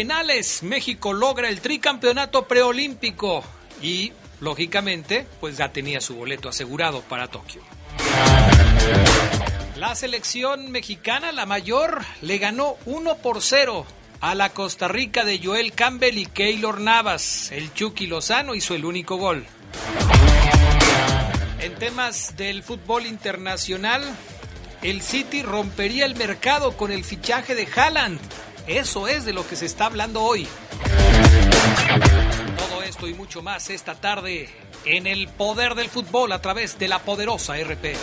Penales, México logra el tricampeonato preolímpico y, lógicamente, pues ya tenía su boleto asegurado para Tokio. La selección mexicana, la mayor, le ganó 1 por 0 a la Costa Rica de Joel Campbell y Keylor Navas. El Chucky Lozano hizo el único gol. En temas del fútbol internacional, el City rompería el mercado con el fichaje de Haaland. Eso es de lo que se está hablando hoy. Todo esto y mucho más esta tarde en el poder del fútbol a través de la poderosa RP.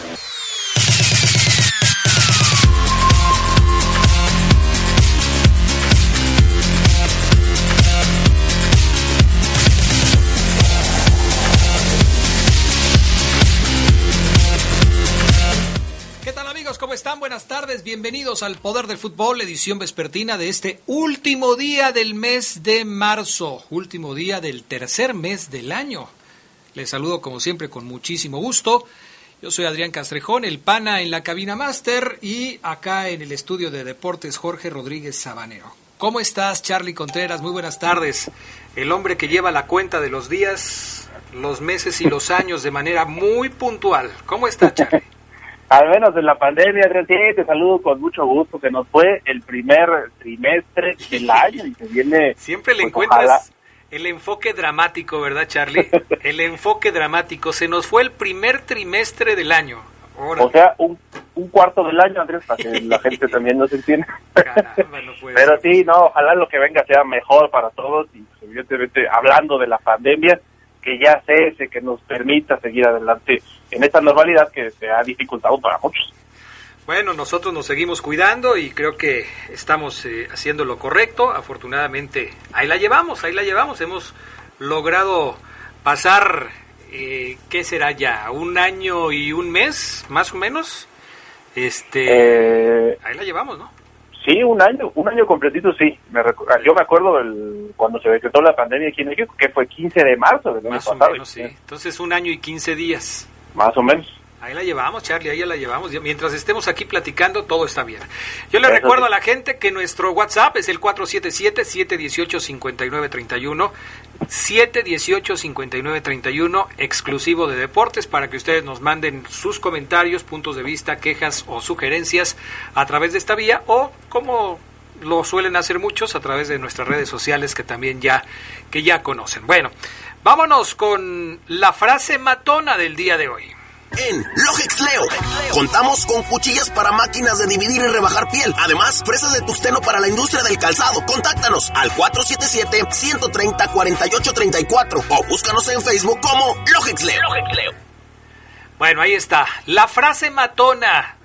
Están? Buenas tardes. Bienvenidos al Poder del Fútbol, edición vespertina de este último día del mes de marzo, último día del tercer mes del año. Les saludo como siempre con muchísimo gusto. Yo soy Adrián Castrejón, el pana en la cabina máster y acá en el estudio de deportes Jorge Rodríguez Sabanero. ¿Cómo estás, Charlie Contreras? Muy buenas tardes. El hombre que lleva la cuenta de los días, los meses y los años de manera muy puntual. ¿Cómo estás, Charlie? Al menos en la pandemia, sí, te saludo con mucho gusto, que nos fue el primer trimestre del año y se viene... Siempre le pues, encuentras ojalá. el enfoque dramático, ¿verdad, Charlie? El enfoque dramático. Se nos fue el primer trimestre del año. Órale. O sea, un, un cuarto del año, Andrés, para que la gente también nos entienda. Caramba, no puede Pero ser. sí, no, ojalá lo que venga sea mejor para todos y evidentemente hablando de la pandemia, que ya cese, que nos permita seguir adelante en esta normalidad que se ha dificultado para muchos. Bueno, nosotros nos seguimos cuidando y creo que estamos eh, haciendo lo correcto. Afortunadamente, ahí la llevamos, ahí la llevamos. Hemos logrado pasar, eh, ¿qué será ya? ¿Un año y un mes, más o menos? Este, Eh, ahí la llevamos, ¿no? Sí, un año, un año completito, sí. Me recu- yo me acuerdo del, cuando se decretó la pandemia aquí en México, que fue 15 de marzo del año Más o pasado. menos, sí. Entonces, un año y 15 días. Más o menos. Ahí la llevamos, Charlie, ahí ya la llevamos. Mientras estemos aquí platicando, todo está bien. Yo le Eso recuerdo sí. a la gente que nuestro WhatsApp es el 477-718-5931. 718-5931, exclusivo de deportes, para que ustedes nos manden sus comentarios, puntos de vista, quejas o sugerencias a través de esta vía o como lo suelen hacer muchos a través de nuestras redes sociales que también ya que ya conocen. Bueno, vámonos con la frase matona del día de hoy. En Logex Leo contamos con cuchillas para máquinas de dividir y rebajar piel. Además, fresas de tuxteno para la industria del calzado. Contáctanos al 477-130-4834 o búscanos en Facebook como Logex Leo. Bueno, ahí está. La frase matona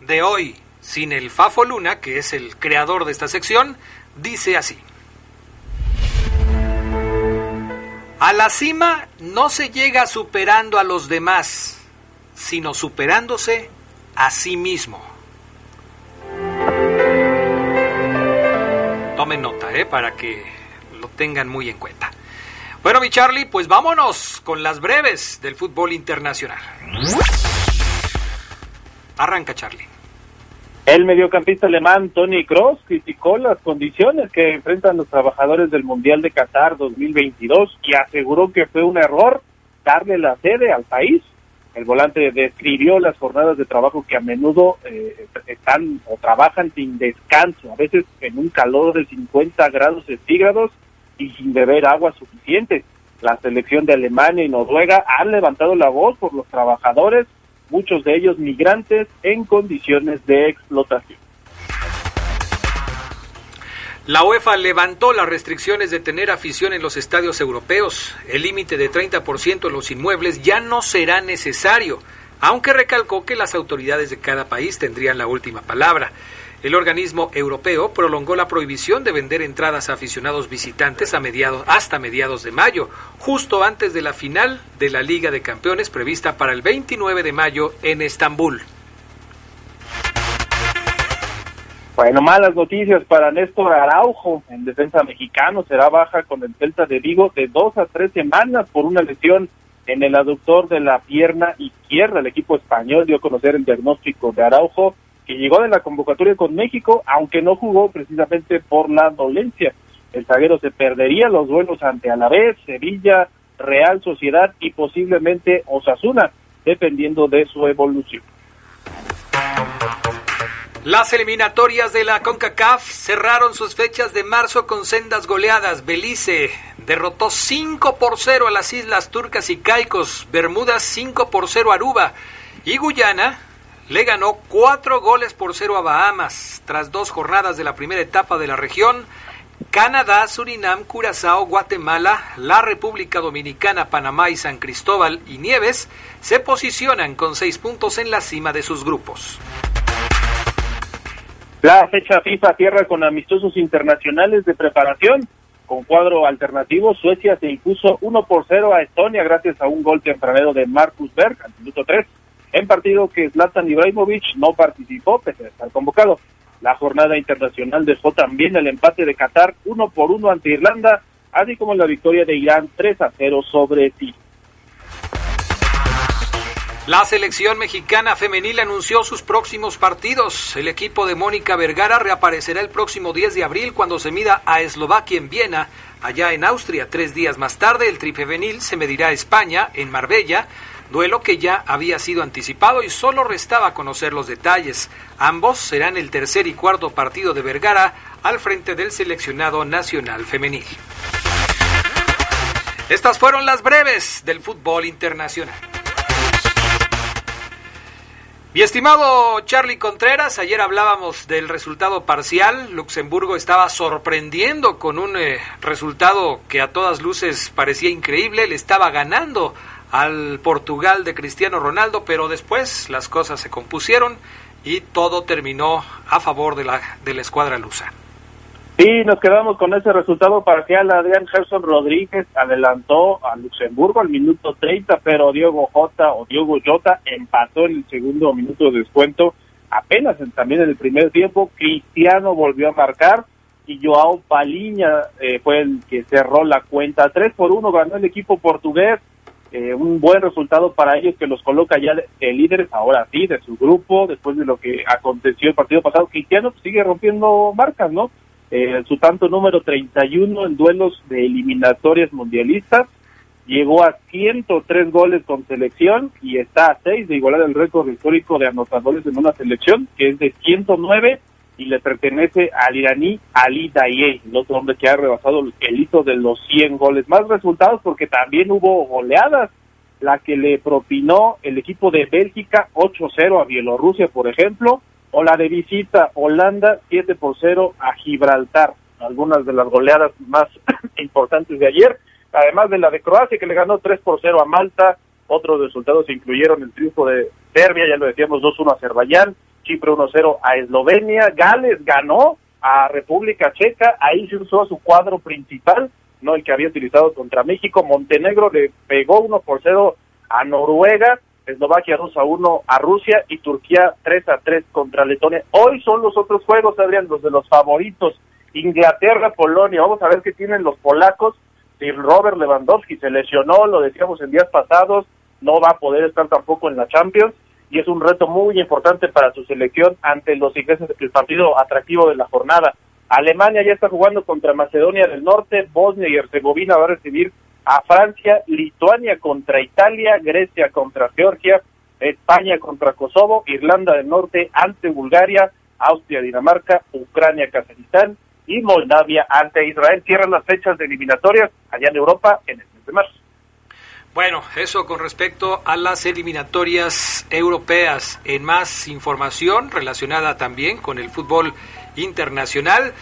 de hoy, sin el Fafo Luna, que es el creador de esta sección, dice así. A la cima no se llega superando a los demás, sino superándose a sí mismo. Tomen nota, ¿eh? Para que lo tengan muy en cuenta. Bueno, mi Charlie, pues vámonos con las breves del fútbol internacional. Arranca, Charlie. El mediocampista alemán Tony Kroos criticó las condiciones que enfrentan los trabajadores del Mundial de Qatar 2022 y aseguró que fue un error darle la sede al país. El volante describió las jornadas de trabajo que a menudo eh, están o trabajan sin descanso, a veces en un calor de 50 grados centígrados y sin beber agua suficiente. La selección de Alemania y Noruega han levantado la voz por los trabajadores, muchos de ellos migrantes en condiciones de explotación. La UEFA levantó las restricciones de tener afición en los estadios europeos. El límite de 30% en los inmuebles ya no será necesario, aunque recalcó que las autoridades de cada país tendrían la última palabra. El organismo europeo prolongó la prohibición de vender entradas a aficionados visitantes a mediados, hasta mediados de mayo, justo antes de la final de la Liga de Campeones prevista para el 29 de mayo en Estambul. Bueno, malas noticias para Néstor Araujo, en defensa mexicano, será baja con el Celta de Vigo de dos a tres semanas por una lesión en el aductor de la pierna izquierda. El equipo español dio a conocer el diagnóstico de Araujo que llegó de la convocatoria con México, aunque no jugó precisamente por la dolencia. El zaguero se perdería los duelos ante Alavés, Sevilla, Real Sociedad y posiblemente Osasuna, dependiendo de su evolución. Las eliminatorias de la CONCACAF cerraron sus fechas de marzo con sendas goleadas. Belice derrotó 5 por 0 a las Islas Turcas y Caicos, Bermudas 5 por 0 a Aruba y Guyana le ganó cuatro goles por cero a Bahamas. Tras dos jornadas de la primera etapa de la región, Canadá, Surinam, Curazao, Guatemala, la República Dominicana, Panamá y San Cristóbal y Nieves se posicionan con seis puntos en la cima de sus grupos. La fecha FIFA cierra con amistosos internacionales de preparación. Con cuadro alternativo, Suecia se impuso 1 por 0 a Estonia gracias a un gol tempranero de Marcus Berg al minuto 3 en partido que Zlatan Ibrahimovic no participó pese a estar convocado. La jornada internacional dejó también el empate de Qatar uno por uno ante Irlanda, así como la victoria de Irán 3 a 0 sobre ti. La selección mexicana femenil anunció sus próximos partidos. El equipo de Mónica Vergara reaparecerá el próximo 10 de abril cuando se mida a Eslovaquia en Viena, allá en Austria. Tres días más tarde, el trifevenil se medirá a España, en Marbella, duelo que ya había sido anticipado y solo restaba conocer los detalles. Ambos serán el tercer y cuarto partido de Vergara al frente del seleccionado nacional femenil. Estas fueron las breves del fútbol internacional. Mi estimado Charlie Contreras, ayer hablábamos del resultado parcial. Luxemburgo estaba sorprendiendo con un eh, resultado que a todas luces parecía increíble. Le estaba ganando al Portugal de Cristiano Ronaldo, pero después las cosas se compusieron y todo terminó a favor de la, de la escuadra lusa. Sí, nos quedamos con ese resultado parcial. Adrián Gerson Rodríguez adelantó a Luxemburgo al minuto 30, pero Diego Jota o Diego Jota empató en el segundo minuto de descuento. Apenas también en el primer tiempo, Cristiano volvió a marcar y Joao Paliña eh, fue el que cerró la cuenta. 3 por 1 ganó el equipo portugués. Eh, un buen resultado para ellos que los coloca ya de, líderes, ahora sí, de su grupo, después de lo que aconteció el partido pasado. Cristiano sigue rompiendo marcas, ¿no? Eh, su tanto número 31 en duelos de eliminatorias mundialistas, llegó a 103 goles con selección y está a 6 de igualar el récord histórico de anotadores en una selección, que es de 109 y le pertenece al iraní Ali Daye, el otro hombre que ha rebasado el hito de los 100 goles. Más resultados porque también hubo goleadas, la que le propinó el equipo de Bélgica 8-0 a Bielorrusia, por ejemplo, o la de visita Holanda 7 por 0 a Gibraltar, algunas de las goleadas más importantes de ayer, además de la de Croacia que le ganó 3 por 0 a Malta, otros resultados incluyeron el triunfo de Serbia, ya lo decíamos 2-1 a Azerbaiyán, Chipre 1-0 a Eslovenia, Gales ganó a República Checa, ahí se usó su cuadro principal, no el que había utilizado contra México, Montenegro le pegó 1 por 0 a Noruega, Eslovaquia 2 a 1 a Rusia y Turquía 3 a 3 contra Letonia. Hoy son los otros juegos, Adrián, los de los favoritos. Inglaterra, Polonia, vamos a ver qué tienen los polacos. Si Robert Lewandowski se lesionó, lo decíamos en días pasados, no va a poder estar tampoco en la Champions y es un reto muy importante para su selección ante los ingleses, el partido atractivo de la jornada. Alemania ya está jugando contra Macedonia del Norte, Bosnia y Herzegovina va a recibir a Francia, Lituania contra Italia, Grecia contra Georgia, España contra Kosovo, Irlanda del Norte ante Bulgaria, Austria, Dinamarca, Ucrania, Kazajistán y Moldavia ante Israel. Cierran las fechas de eliminatorias allá en Europa en el mes de marzo. Bueno, eso con respecto a las eliminatorias europeas. En más información relacionada también con el fútbol internacional,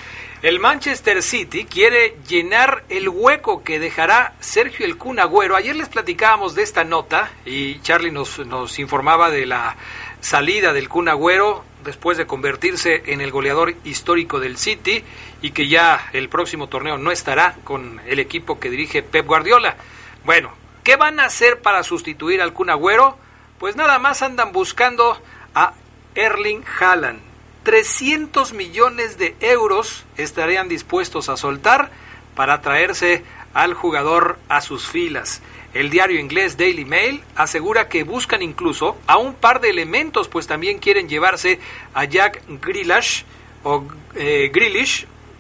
el Manchester City quiere llenar el hueco que dejará Sergio El Kun Agüero. Ayer les platicábamos de esta nota y Charlie nos, nos informaba de la salida del Kun Agüero. después de convertirse en el goleador histórico del City y que ya el próximo torneo no estará con el equipo que dirige Pep Guardiola. Bueno, ¿qué van a hacer para sustituir al Kun Agüero? Pues nada más andan buscando a Erling Haaland. 300 millones de euros estarían dispuestos a soltar para traerse al jugador a sus filas. El diario inglés Daily Mail asegura que buscan incluso a un par de elementos, pues también quieren llevarse a Jack Grealish o eh,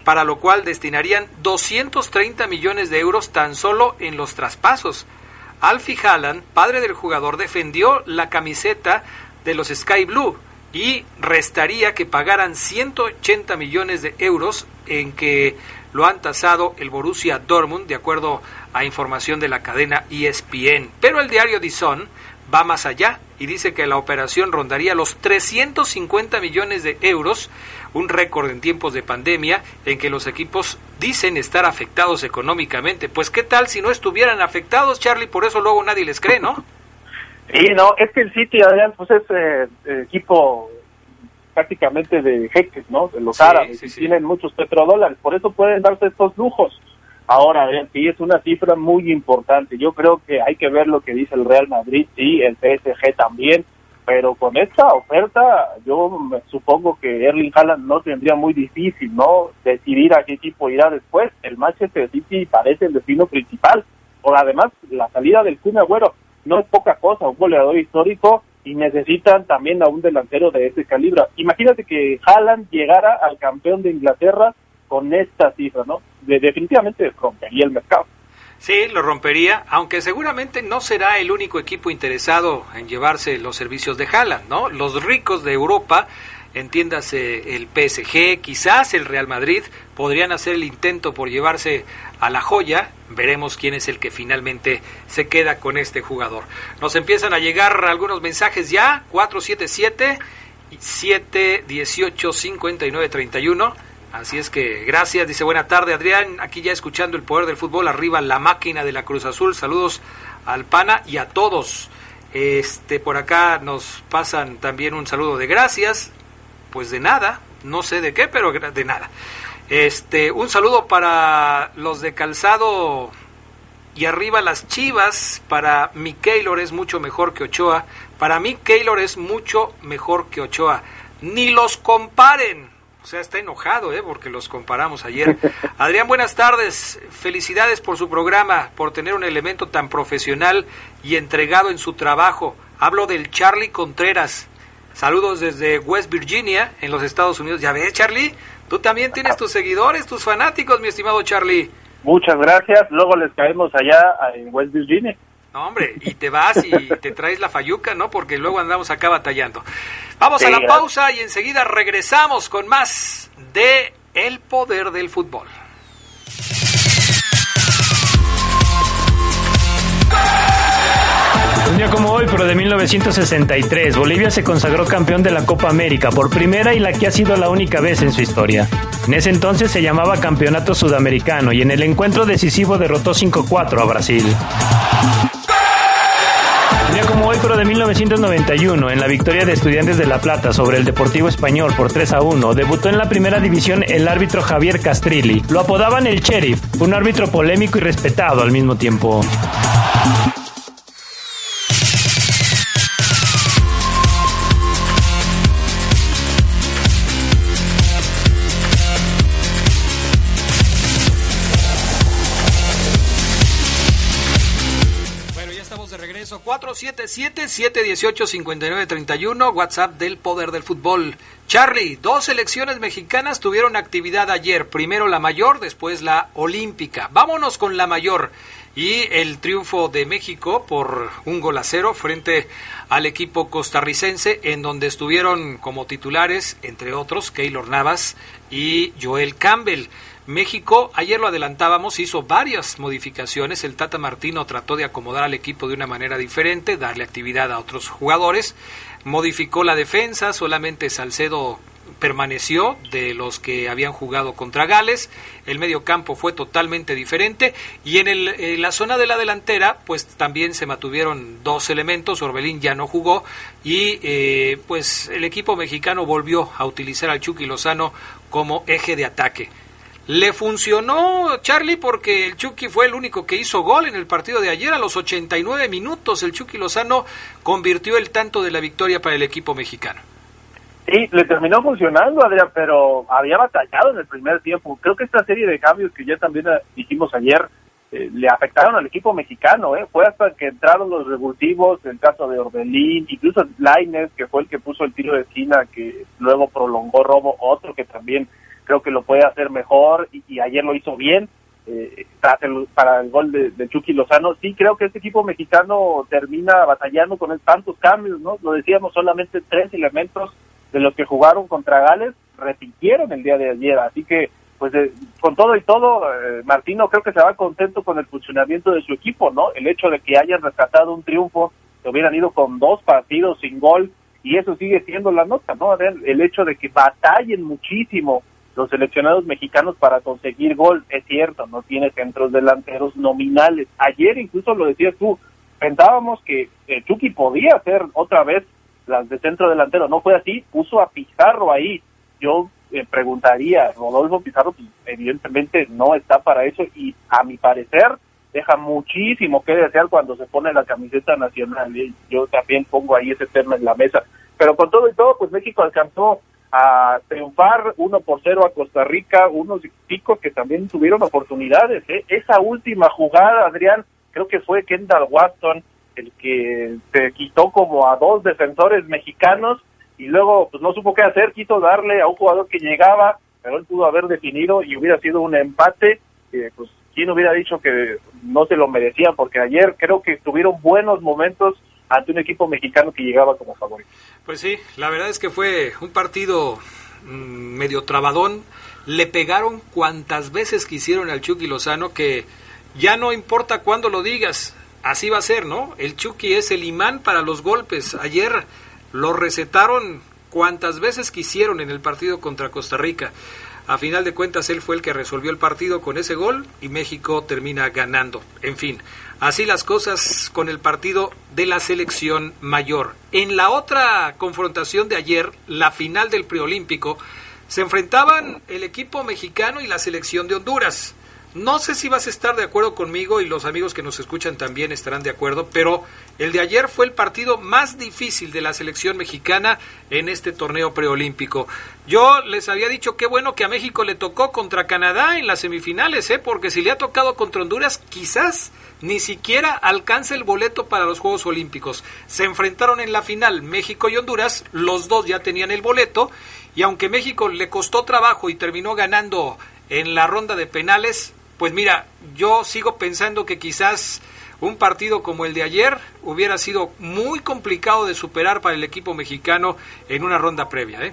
para lo cual destinarían 230 millones de euros tan solo en los traspasos. Alfie Haaland, padre del jugador, defendió la camiseta de los Sky Blue y restaría que pagaran 180 millones de euros en que lo han tasado el Borussia Dortmund, de acuerdo a información de la cadena ESPN. Pero el diario The Sun va más allá y dice que la operación rondaría los 350 millones de euros, un récord en tiempos de pandemia en que los equipos dicen estar afectados económicamente. Pues qué tal si no estuvieran afectados, Charlie, por eso luego nadie les cree, ¿no? Sí, no, es que el City, Adrián, pues es eh, equipo prácticamente de jeques, ¿no? De los árabes, tienen muchos petrodólares, por eso pueden darse estos lujos. Ahora, sí es una cifra muy importante. Yo creo que hay que ver lo que dice el Real Madrid, sí, el PSG también, pero con esta oferta yo me supongo que Erling Haaland no tendría muy difícil, ¿no? Decidir a qué equipo irá después. El Manchester City parece el destino principal. O además, la salida del Kun Agüero no es poca cosa, un goleador histórico y necesitan también a un delantero de ese calibre. Imagínate que Haaland llegara al campeón de Inglaterra con esta cifra, ¿no? De, definitivamente rompería el mercado. Sí, lo rompería, aunque seguramente no será el único equipo interesado en llevarse los servicios de Haaland, ¿no? Los ricos de Europa entiéndase el PSG, quizás el Real Madrid, podrían hacer el intento por llevarse a la joya. Veremos quién es el que finalmente se queda con este jugador. Nos empiezan a llegar algunos mensajes ya, 477 718 5931. Así es que gracias, dice buena tarde Adrián, aquí ya escuchando el poder del fútbol, arriba la máquina de la Cruz Azul, saludos al PANA y a todos. Este, por acá nos pasan también un saludo de gracias, pues de nada, no sé de qué, pero de nada. Este, un saludo para los de Calzado y arriba las Chivas. Para mi Keylor es mucho mejor que Ochoa. Para mí Keylor es mucho mejor que Ochoa. Ni los comparen. O sea, está enojado, ¿eh? Porque los comparamos ayer. Adrián, buenas tardes. Felicidades por su programa, por tener un elemento tan profesional y entregado en su trabajo. Hablo del Charlie Contreras. Saludos desde West Virginia, en los Estados Unidos. Ya ves, Charlie, tú también tienes tus seguidores, tus fanáticos, mi estimado Charlie. Muchas gracias. Luego les caemos allá en West Virginia. No, hombre, y te vas y te traes la fayuca, ¿no? Porque luego andamos acá batallando. Vamos a la pausa y enseguida regresamos con más de El Poder del Fútbol. Un día como hoy, pero de 1963, Bolivia se consagró campeón de la Copa América por primera y la que ha sido la única vez en su historia. En ese entonces se llamaba Campeonato Sudamericano y en el encuentro decisivo derrotó 5-4 a Brasil. Un día como hoy, pero de 1991, en la victoria de Estudiantes de La Plata sobre el Deportivo Español por 3 a 1, debutó en la primera división el árbitro Javier Castrilli. Lo apodaban el Sheriff, un árbitro polémico y respetado al mismo tiempo. 477-718-5931, WhatsApp del Poder del Fútbol. Charlie, dos selecciones mexicanas tuvieron actividad ayer. Primero la mayor, después la olímpica. Vámonos con la mayor. Y el triunfo de México por un gol a cero frente al equipo costarricense, en donde estuvieron como titulares, entre otros, Keylor Navas y Joel Campbell. México, ayer lo adelantábamos, hizo varias modificaciones. El Tata Martino trató de acomodar al equipo de una manera diferente, darle actividad a otros jugadores. Modificó la defensa, solamente Salcedo permaneció de los que habían jugado contra Gales. El medio campo fue totalmente diferente y en, el, la zona de la delantera pues también se mantuvieron dos elementos. Orbelín ya no jugó y eh, pues el equipo mexicano volvió a utilizar al Chucky Lozano como eje de ataque. Le funcionó Charlie porque el Chucky fue el único que hizo gol en el partido de ayer a los 89 minutos. El Chucky Lozano convirtió el tanto de la victoria para el equipo mexicano. Sí, le terminó funcionando, Adrián, pero había batallado en el primer tiempo. Creo que esta serie de cambios que ya también eh, dijimos ayer eh, le afectaron al equipo mexicano. ¿eh? Fue hasta que entraron los revulsivos, el caso de Orbelín, incluso Laines, que fue el que puso el tiro de esquina, que luego prolongó Robo, otro que también creo que lo puede hacer mejor y, ayer lo hizo bien. Eh, para el gol de, de, Chucky Lozano. Sí, creo que este equipo mexicano termina batallando con tantos cambios, ¿no? Lo decíamos, solamente tres elementos de los que jugaron contra Gales repitieron el día de ayer. Así que, pues, eh, con todo y todo, eh, Martino creo que se va contento con el funcionamiento de su equipo, ¿no? El hecho de que hayan rescatado un triunfo, que hubieran ido con dos partidos sin gol, y eso sigue siendo la nota, ¿no? El hecho de que batallen muchísimo los seleccionados mexicanos para conseguir gol, es cierto, no tiene centros delanteros nominales. Ayer incluso lo decías tú, pensábamos que eh, Chucky podía hacer otra vez las de centro delantero, no fue así, puso a Pizarro ahí. Yo eh, preguntaría, Rodolfo Pizarro pues, evidentemente no está para eso y a mi parecer deja muchísimo que desear cuando se pone la camiseta nacional. ¿eh? Yo también pongo ahí ese tema en la mesa. Pero con todo y todo, pues México alcanzó a triunfar uno por cero a Costa Rica, unos picos que también tuvieron oportunidades. ¿eh? Esa última jugada, Adrián, creo que fue Kendall Watson el que se quitó como a dos defensores mexicanos y luego pues no supo qué hacer, quiso darle a un jugador que llegaba, pero él pudo haber definido y hubiera sido un empate, pues quién hubiera dicho que no se lo merecían, porque ayer creo que tuvieron buenos momentos ante un equipo mexicano que llegaba como favorito. Pues sí, la verdad es que fue un partido mm, medio trabadón. Le pegaron cuantas veces quisieron al Chucky Lozano que ya no importa cuándo lo digas, así va a ser, ¿no? El Chucky es el imán para los golpes. Ayer lo recetaron cuantas veces quisieron en el partido contra Costa Rica. A final de cuentas, él fue el que resolvió el partido con ese gol y México termina ganando. En fin, así las cosas con el partido de la selección mayor. En la otra confrontación de ayer, la final del preolímpico, se enfrentaban el equipo mexicano y la selección de Honduras. No sé si vas a estar de acuerdo conmigo y los amigos que nos escuchan también estarán de acuerdo, pero el de ayer fue el partido más difícil de la selección mexicana en este torneo preolímpico. Yo les había dicho qué bueno que a México le tocó contra Canadá en las semifinales, ¿eh? porque si le ha tocado contra Honduras, quizás ni siquiera alcance el boleto para los Juegos Olímpicos. Se enfrentaron en la final México y Honduras, los dos ya tenían el boleto, y aunque México le costó trabajo y terminó ganando en la ronda de penales, pues mira, yo sigo pensando que quizás un partido como el de ayer hubiera sido muy complicado de superar para el equipo mexicano en una ronda previa, ¿eh?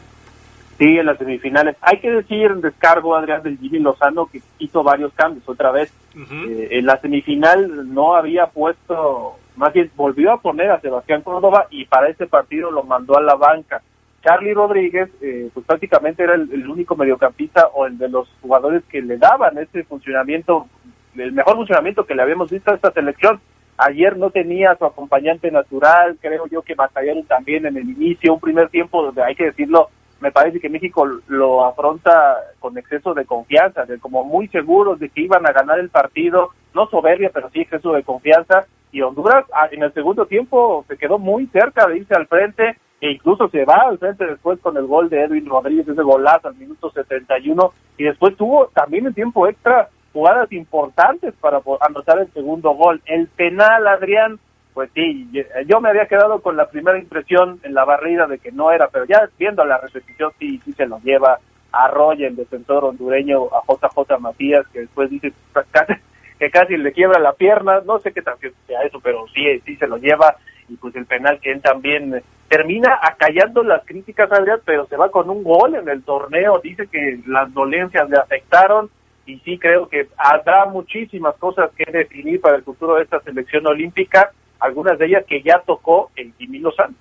Sí, en las semifinales. Hay que decir en descargo, Adrián, del Jimmy Lozano, que hizo varios cambios otra vez. Eh, en la semifinal no había puesto, más bien volvió a poner a Sebastián Córdoba y para ese partido lo mandó a la banca. Charlie Rodríguez, eh, pues prácticamente era el, único mediocampista o el de los jugadores que le daban ese funcionamiento, el mejor funcionamiento que le habíamos visto a esta selección. Ayer no tenía su acompañante natural, creo yo que batallaron también en el inicio, un primer tiempo donde hay que decirlo, me parece que México lo afronta con exceso de confianza, de como muy seguros de que iban a ganar el partido, no soberbia, pero sí exceso de confianza. Y Honduras ah, en el segundo tiempo se quedó muy cerca de irse al frente, e incluso se va al frente después con el gol de Edwin Rodríguez, ese golazo al minuto 71, y después tuvo también en tiempo extra jugadas importantes para anotar el segundo gol. El penal, Adrián, pues sí, yo me había quedado con la primera impresión en la barrida de que no era, pero ya viendo la repetición sí, sí se lo lleva a Roy, el defensor hondureño, a JJ Matías, que después dice que casi le quiebra la pierna, no sé qué tan sea eso, pero sí, sí se lo lleva, y pues el penal que él también termina acallando las críticas, Adrián, pero se va con un gol en el torneo, dice que las dolencias le afectaron y sí creo que habrá muchísimas cosas que definir para el futuro de esta selección olímpica, algunas de ellas que ya tocó el Jimmy Lozano.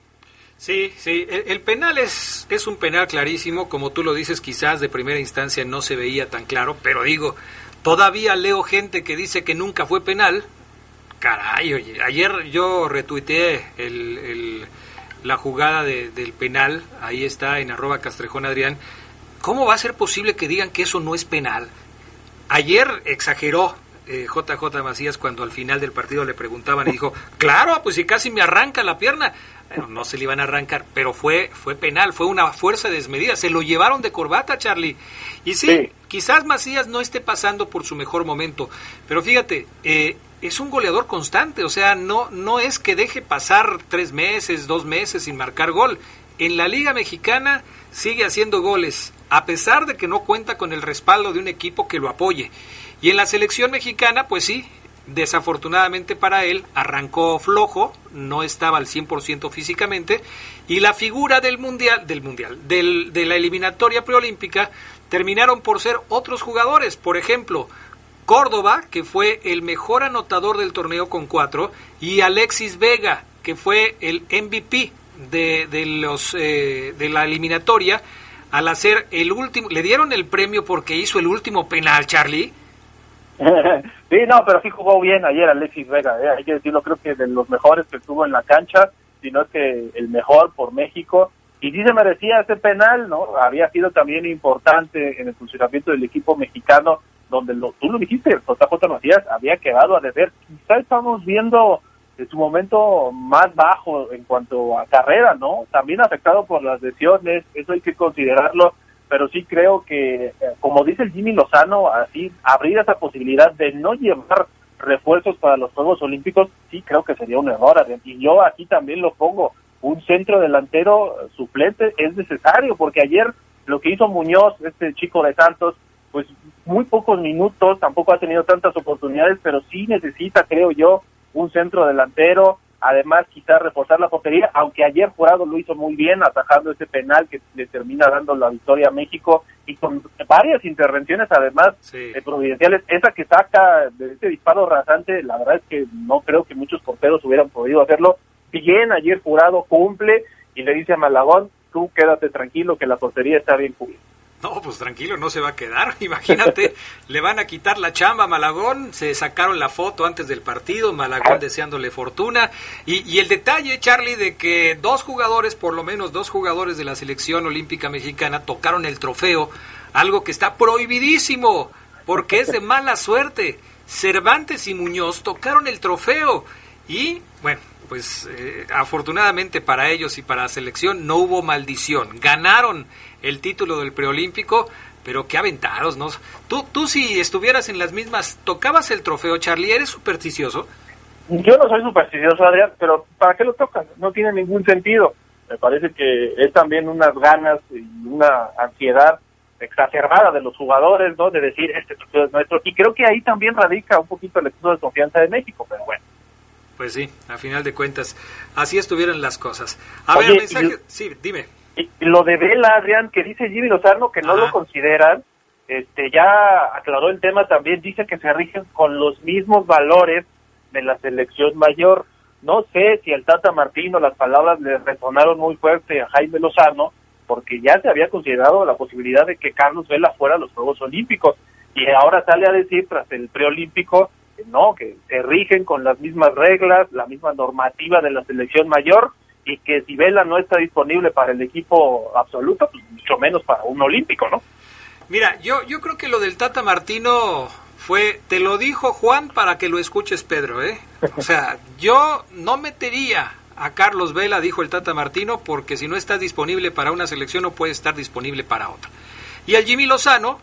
Sí, sí, el, penal es, es un penal clarísimo, como tú lo dices, quizás de primera instancia no se veía tan claro, pero digo, todavía leo gente que dice que nunca fue penal. Caray, oye, ayer yo retuiteé el, la jugada del penal, ahí está en arroba Castrejón Adrián. ¿Cómo va a ser posible que digan que eso no es penal? Ayer exageró JJ eh, Macías cuando al final del partido le preguntaban y dijo, claro, pues si casi me arranca la pierna. Bueno, no se le iban a arrancar, pero fue, fue penal, fue una fuerza desmedida. Se lo llevaron de corbata, Charlie. Y sí, quizás Macías no esté pasando por su mejor momento, pero fíjate, eh, es un goleador constante, o sea, no, no es que deje pasar tres meses, dos meses sin marcar gol. En la Liga Mexicana sigue haciendo goles, a pesar de que no cuenta con el respaldo de un equipo que lo apoye. Y en la selección mexicana, pues sí, desafortunadamente para él, arrancó flojo, no estaba al 100% físicamente, y la figura del mundial, del mundial, del, de la eliminatoria preolímpica, terminaron por ser otros jugadores. Por ejemplo, Córdoba, que fue el mejor anotador del torneo con cuatro, y Alexis Vega, que fue el MVP de, de los, eh, de la eliminatoria, al hacer el último, le dieron el premio porque hizo el último penal, Charlie, sí, no, pero sí jugó bien ayer Alexis Vega, ¿eh? hay que decirlo, creo que de los mejores que estuvo en la cancha, si no es que el mejor por México, y sí se merecía ese penal, ¿no? Había sido también importante en el funcionamiento del equipo mexicano, donde lo, tú lo dijiste, JJ Macías había quedado a deber. Quizá estamos viendo su momento más bajo en cuanto a carrera, ¿no? También afectado por las lesiones, eso hay que considerarlo pero sí creo que, eh, como dice el Jimmy Lozano, así abrir esa posibilidad de no llevar refuerzos para los Juegos Olímpicos, sí creo que sería un error. Y yo aquí también lo pongo, un centro delantero suplente es necesario, porque ayer lo que hizo Muñoz, este chico de Santos, pues muy pocos minutos, tampoco ha tenido tantas oportunidades, pero sí necesita, creo yo, un centro delantero, además quizás reforzar la portería, aunque ayer Jurado lo hizo muy bien atajando ese penal que le termina dando la victoria a México y con varias intervenciones además de providenciales, esa que saca de ese disparo rasante, la verdad es que no creo que muchos porteros hubieran podido hacerlo. Bien, ayer Jurado cumple y le dice a Malagón, tú quédate tranquilo que la portería está bien cubierta. No, pues tranquilo, no se va a quedar. Imagínate, le van a quitar la chamba a Malagón. Se sacaron la foto antes del partido, Malagón deseándole fortuna. Y, y, el detalle, Charlie, de que dos jugadores, por lo menos dos jugadores de la selección olímpica mexicana, tocaron el trofeo, algo que está prohibidísimo, porque es de mala suerte. Cervantes y Muñoz tocaron el trofeo. Y, bueno, pues eh, afortunadamente para ellos y para la selección no hubo maldición. Ganaron el título del preolímpico, pero qué aventaros, ¿no? Tú, tú si estuvieras en las mismas, ¿tocabas el trofeo, Charlie? ¿Eres supersticioso? Yo no soy supersticioso, Adrián, pero ¿para qué lo tocas? No tiene ningún sentido. Me parece que es también unas ganas y una ansiedad exacerbada de los jugadores, ¿no? De decir, este trofeo es nuestro. Y creo que ahí también radica un poquito el exceso de confianza de México, pero bueno. Pues sí, a final de cuentas, así estuvieron las cosas. A ver, mensaje, sí, dime. Y lo de Vela, Adrián, que dice Jimmy Lozano que no lo consideran, este, ya aclaró el tema también, dice que se rigen con los mismos valores de la selección mayor. No sé si el Tata Martino las palabras le resonaron muy fuerte a Jaime Lozano, porque ya se había considerado la posibilidad de que Carlos Vela fuera a los Juegos Olímpicos. Y ahora sale a decir, tras el preolímpico, que no, que se rigen con las mismas reglas, la misma normativa de la selección mayor, y que si Vela no está disponible para el equipo absoluto, pues mucho menos para un olímpico, ¿no? Mira, yo, yo creo que lo del Tata Martino fue, te lo dijo Juan para que lo escuches Pedro, ¿eh? O sea, yo no metería a Carlos Vela, dijo el Tata Martino, porque si no estás disponible para una selección no puede estar disponible para otra. Y al Jimmy Lozano,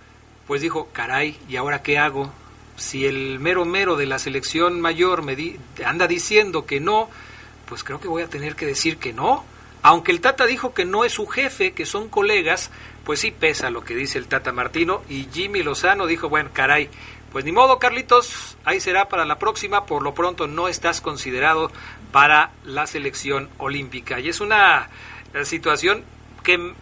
pues dijo, caray, ¿y ahora qué hago? Si el mero mero de la selección mayor me anda diciendo que no, pues creo que voy a tener que decir que no. Aunque el Tata dijo que no es su jefe, que son colegas, pues sí pesa lo que dice el Tata Martino. Y Jimmy Lozano dijo, bueno, caray, pues ni modo, Carlitos, ahí será para la próxima. Por lo pronto no estás considerado para la selección olímpica. Y es una eh, situación que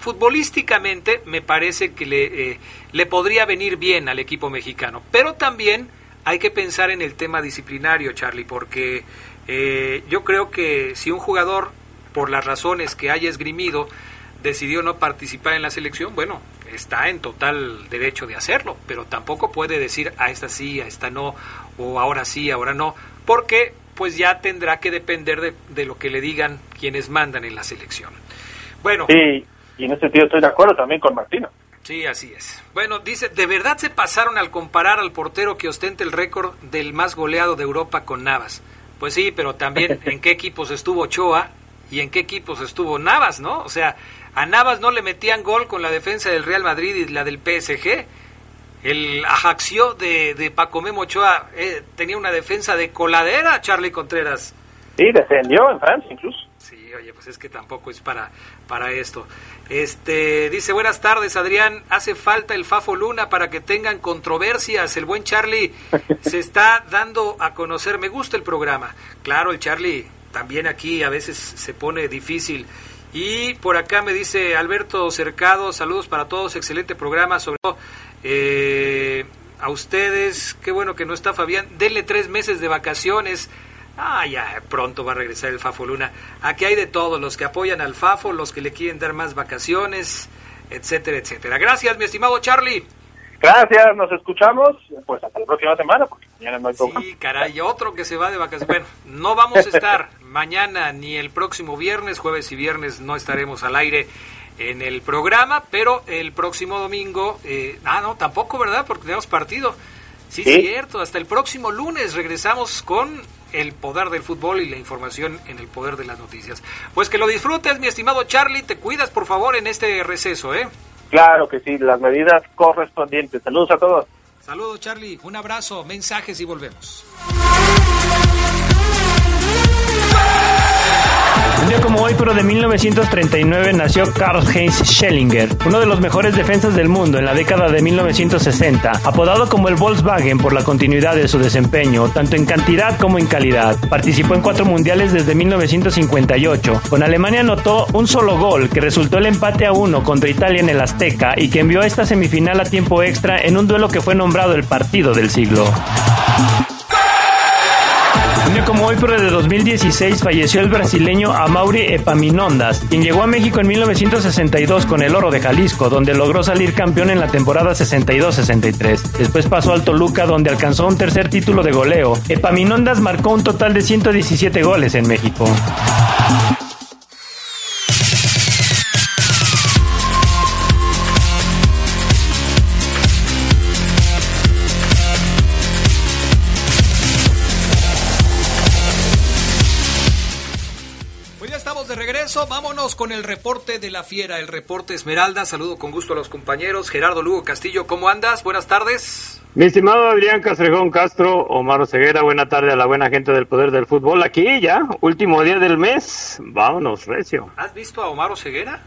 futbolísticamente me parece que le, eh, le podría venir bien al equipo mexicano. Pero también hay que pensar en el tema disciplinario, Charlie, porque eh, yo creo que si un jugador por las razones que haya esgrimido, decidió no participar en la selección, bueno, está en total derecho de hacerlo, pero tampoco puede decir a esta sí, a esta no, o ahora sí, ahora no, porque pues ya tendrá que depender de, de lo que le digan quienes mandan en la selección. Bueno. Sí, y en ese sentido estoy de acuerdo también con Martino. Sí, así es. Bueno, dice, ¿de verdad se pasaron al comparar al portero que ostenta el récord del más goleado de Europa con Navas? Pues sí, pero también en qué equipos estuvo Ochoa y en qué equipos estuvo Navas, ¿no? O sea, a Navas no le metían gol con la defensa del Real Madrid y la del PSG. El Ajaxio de, de Paco Memo Ochoa eh, tenía una defensa de coladera, Charlie Contreras. Sí, descendió en Francia incluso. Oye, pues es que tampoco es para, para esto. Este, dice, buenas tardes, Adrián. Hace falta el Fafo Luna para que tengan controversias. El buen Charlie se está dando a conocer. Me gusta el programa. Claro, el Charlie también aquí a veces se pone difícil. Y por acá me dice Alberto Cercado, saludos para todos, excelente programa, sobre todo eh, a ustedes, qué bueno que no está Fabián, denle tres meses de vacaciones. Ah, ya pronto va a regresar el Fafo Luna. Aquí hay de todos, los que apoyan al Fafo, los que le quieren dar más vacaciones, etcétera, etcétera. Gracias, mi estimado Charlie. Gracias, nos escuchamos. Pues hasta la próxima semana, porque mañana no hay programa. Sí, caray, otro que se va de vacaciones. Bueno, no vamos a estar mañana ni el próximo viernes, jueves y viernes no estaremos al aire en el programa, pero el próximo domingo, eh, ah, no, tampoco, ¿verdad? Porque tenemos partido. Sí, Sí. cierto, hasta el próximo lunes regresamos con el poder del fútbol y la información en el poder de las noticias. Pues que lo disfrutes, mi estimado Charlie, te cuidas por favor en este receso, ¿eh? Claro que sí, las medidas correspondientes. Saludos a todos. Saludos, Charlie, un abrazo, mensajes y volvemos. Un día como hoy, pero de 1939, nació Karl-Heinz Schellinger, uno de los mejores defensas del mundo en la década de 1960, apodado como el Volkswagen por la continuidad de su desempeño, tanto en cantidad como en calidad. Participó en cuatro mundiales desde 1958. Con Alemania anotó un solo gol, que resultó el empate a uno contra Italia en el Azteca y que envió esta semifinal a tiempo extra en un duelo que fue nombrado el partido del siglo. Como hoy, pero de 2016, falleció el brasileño Amaury Epaminondas, quien llegó a México en 1962 con el Oro de Jalisco, donde logró salir campeón en la temporada 62-63. Después pasó al Toluca, donde alcanzó un tercer título de goleo. Epaminondas marcó un total de 117 goles en México. Vámonos con el reporte de la fiera, el reporte Esmeralda. Saludo con gusto a los compañeros. Gerardo Lugo Castillo, ¿cómo andas? Buenas tardes. Mi estimado Adrián Castrejón Castro, Omar Ceguera, buena tarde a la buena gente del Poder del Fútbol. Aquí ya, último día del mes. Vámonos, recio. ¿Has visto a Omar Ceguera?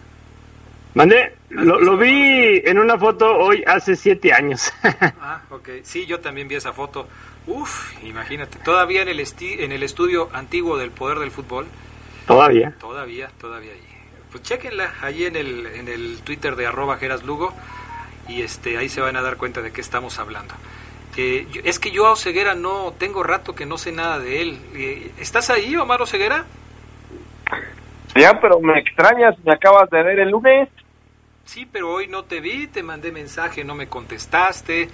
Mandé, lo, lo vi en una foto hoy hace siete años. Ah, ok. Sí, yo también vi esa foto. Uf, imagínate. Todavía en el, esti- en el estudio antiguo del Poder del Fútbol. Todavía. Todavía, todavía ahí. Pues chequenla allí en el, en el Twitter de arroba Geras Lugo y este, ahí se van a dar cuenta de qué estamos hablando. Eh, es que yo a Oseguera no tengo rato que no sé nada de él. Eh, ¿Estás ahí, Omar Oseguera? Ya, pero me extrañas, me acabas de ver el lunes. Sí, pero hoy no te vi, te mandé mensaje, no me contestaste.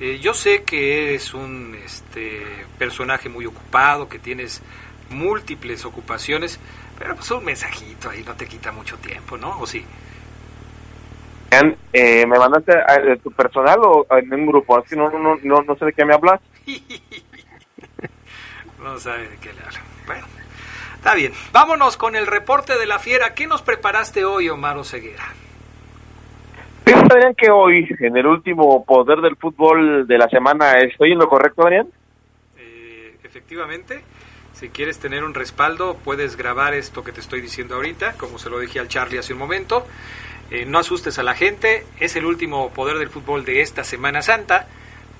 Eh, yo sé que eres un este, personaje muy ocupado, que tienes múltiples ocupaciones, pero pues un mensajito ahí no te quita mucho tiempo, ¿no? ¿O sí? Eh, ¿Me mandaste a, de tu personal o en un grupo? Así no, no, no, no sé de qué me hablas. no sabe de qué le hablo. Bueno, está bien. Vámonos con el reporte de la fiera. ¿Qué nos preparaste hoy, Omar Oseguera? ¿Piensas, Adrián, que hoy, en el último poder del fútbol de la semana, estoy en lo correcto, Adrián? Eh, efectivamente, si quieres tener un respaldo, puedes grabar esto que te estoy diciendo ahorita, como se lo dije al Charlie hace un momento. Eh, no asustes a la gente, es el último poder del fútbol de esta Semana Santa,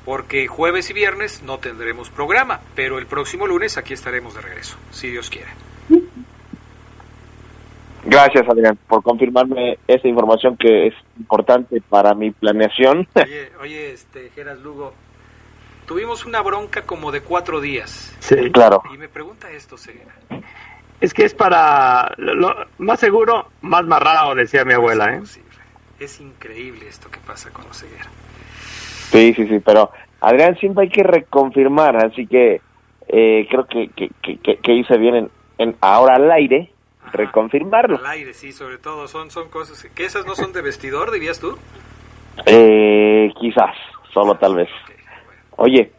porque jueves y viernes no tendremos programa, pero el próximo lunes aquí estaremos de regreso, si Dios quiere. Gracias, Adrián, por confirmarme esa información que es importante para mi planeación. Oye, oye este, Geras Lugo, tuvimos una bronca como de cuatro días. Sí. claro. Y me pregunta esto, Ceguera. Es que es para lo, más seguro, más marrado, decía mi abuela. ¿eh? Es increíble esto que pasa con Oseguera. Sí, sí, sí, pero Adrián siempre hay que reconfirmar, así que eh, creo que, que, que, que hice bien en, ahora al aire reconfirmarlo. Al aire, sí, sobre todo, son, son cosas que esas no son de vestidor, dirías tú. Eh, quizás, solo tal vez. Oye,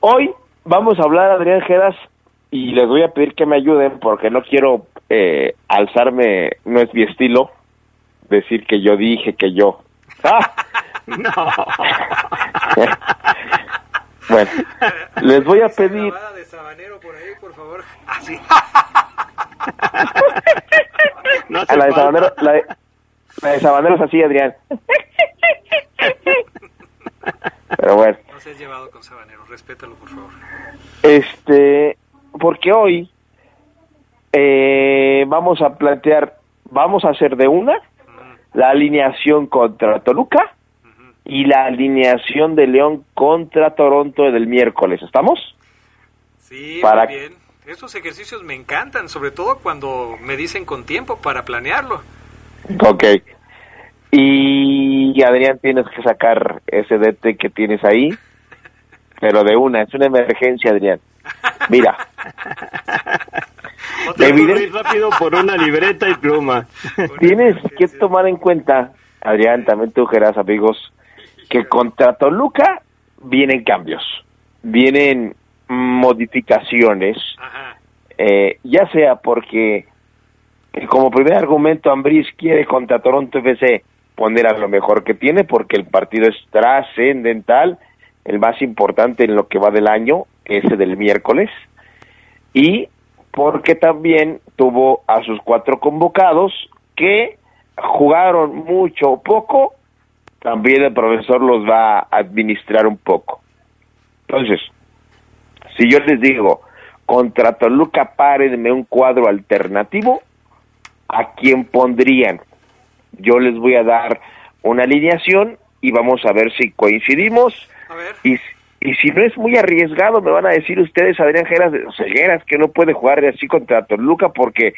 hoy vamos a hablar, Adrián Gedas, y les voy a pedir que me ayuden porque no quiero eh, alzarme, no es mi estilo, decir que yo dije que yo. ¡Ah! no. bueno, les voy a pedir... de sabanero por ahí, por favor. Así. no la, de sabanero, la, de, la de sabanero es así, Adrián. Pero bueno. No se has llevado con sabanero, respétalo, por favor. Este, porque hoy eh, vamos a plantear, vamos a hacer de una la alineación contra Toluca y la alineación de León contra Toronto del miércoles. ¿Estamos? Sí, Para... muy bien. Estos ejercicios me encantan, sobre todo cuando me dicen con tiempo para planearlo. Ok. Y Adrián, tienes que sacar ese DT que tienes ahí, pero de una, es una emergencia, Adrián. Mira. Evidente... rápido por una libreta y pluma. Tienes que tomar en cuenta, Adrián, también tú, Geras, amigos, que contra Toluca vienen cambios, vienen modificaciones, eh, ya sea porque como primer argumento Ambris quiere contra Toronto FC poner a lo mejor que tiene porque el partido es trascendental, el más importante en lo que va del año, ese del miércoles, y porque también tuvo a sus cuatro convocados que jugaron mucho o poco, también el profesor los va a administrar un poco. Entonces, si yo les digo, contra Toluca párenme un cuadro alternativo, ¿a quién pondrían? Yo les voy a dar una alineación y vamos a ver si coincidimos. Y, y si no es muy arriesgado, me van a decir ustedes, Adrián Geras, de Cegueras, que no puede jugar así contra Toluca porque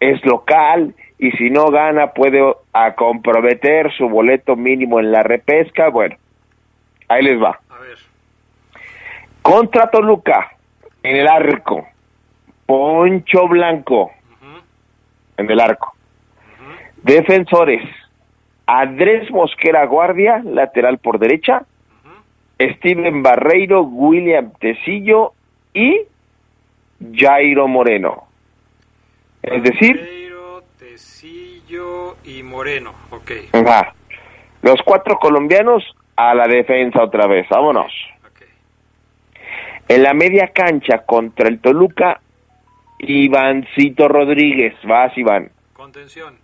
es local y si no gana puede a comprometer su boleto mínimo en la repesca. Bueno, ahí les va. Contra Toluca, en el arco. Poncho Blanco, en el arco. Defensores. Andrés Mosquera Guardia, lateral por derecha. Steven Barreiro, William Tecillo y Jairo Moreno. Es decir... Barreiro, Tecillo y Moreno, ok. Los cuatro colombianos a la defensa otra vez, vámonos. En la media cancha contra el Toluca, Ivancito Rodríguez. Vas, Iván. Contención.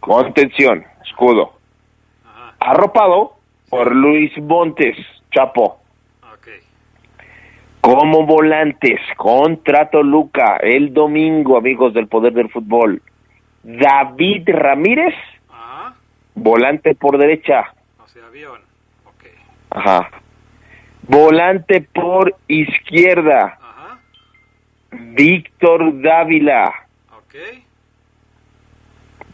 Contención, escudo. Arropado por Luis Montes, Chapo. Como volantes contra Toluca el domingo, amigos del Poder del Fútbol. David Ramírez, volante por derecha. O sea, avión. Ajá. Volante por izquierda. Ajá. Víctor Dávila. Ok.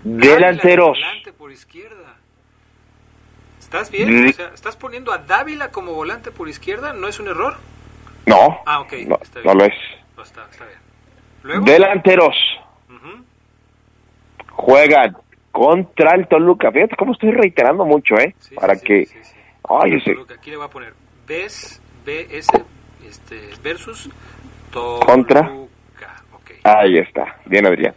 Delanteros. volante por izquierda. ¿Estás bien? O sea, ¿Estás poniendo a Dávila como volante por izquierda? ¿No es un error? No. Ah, ok. No, está bien. no lo es. No, está, está bien. ¿Luego? Delanteros. Juegan contra el Toluca. Fíjate cómo estoy reiterando mucho, ¿eh? Sí, Para sí, que... sí. Ay. Aquí le voy a poner BES, BS este, versus Toluca. Contra. Okay. Ahí está. Bien, Adrián.